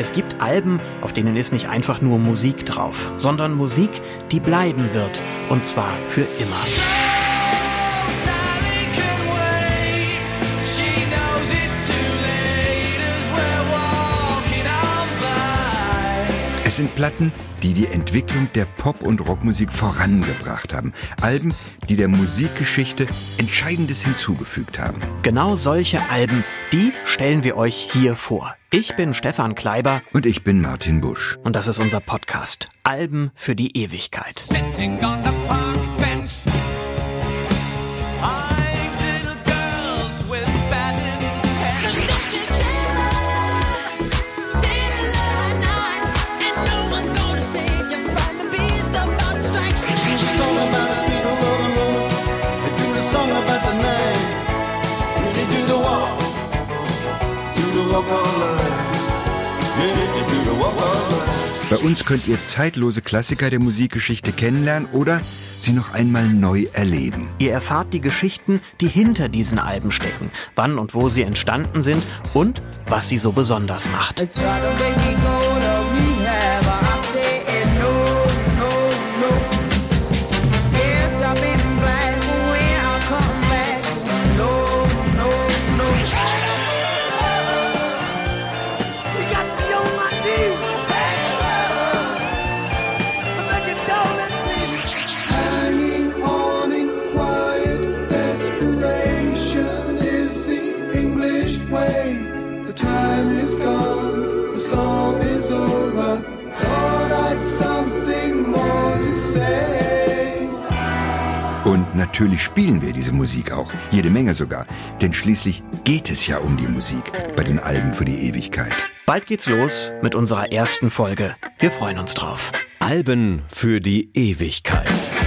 Es gibt Alben, auf denen ist nicht einfach nur Musik drauf, sondern Musik, die bleiben wird. Und zwar für immer. Sind Platten, die die Entwicklung der Pop- und Rockmusik vorangebracht haben. Alben, die der Musikgeschichte Entscheidendes hinzugefügt haben. Genau solche Alben, die stellen wir euch hier vor. Ich bin Stefan Kleiber. Und ich bin Martin Busch. Und das ist unser Podcast. Alben für die Ewigkeit. Sitting on the Bei uns könnt ihr zeitlose Klassiker der Musikgeschichte kennenlernen oder sie noch einmal neu erleben. Ihr erfahrt die Geschichten, die hinter diesen Alben stecken, wann und wo sie entstanden sind und was sie so besonders macht. Und natürlich spielen wir diese Musik auch, jede Menge sogar, denn schließlich geht es ja um die Musik bei den Alben für die Ewigkeit. Bald geht's los mit unserer ersten Folge. Wir freuen uns drauf. Alben für die Ewigkeit.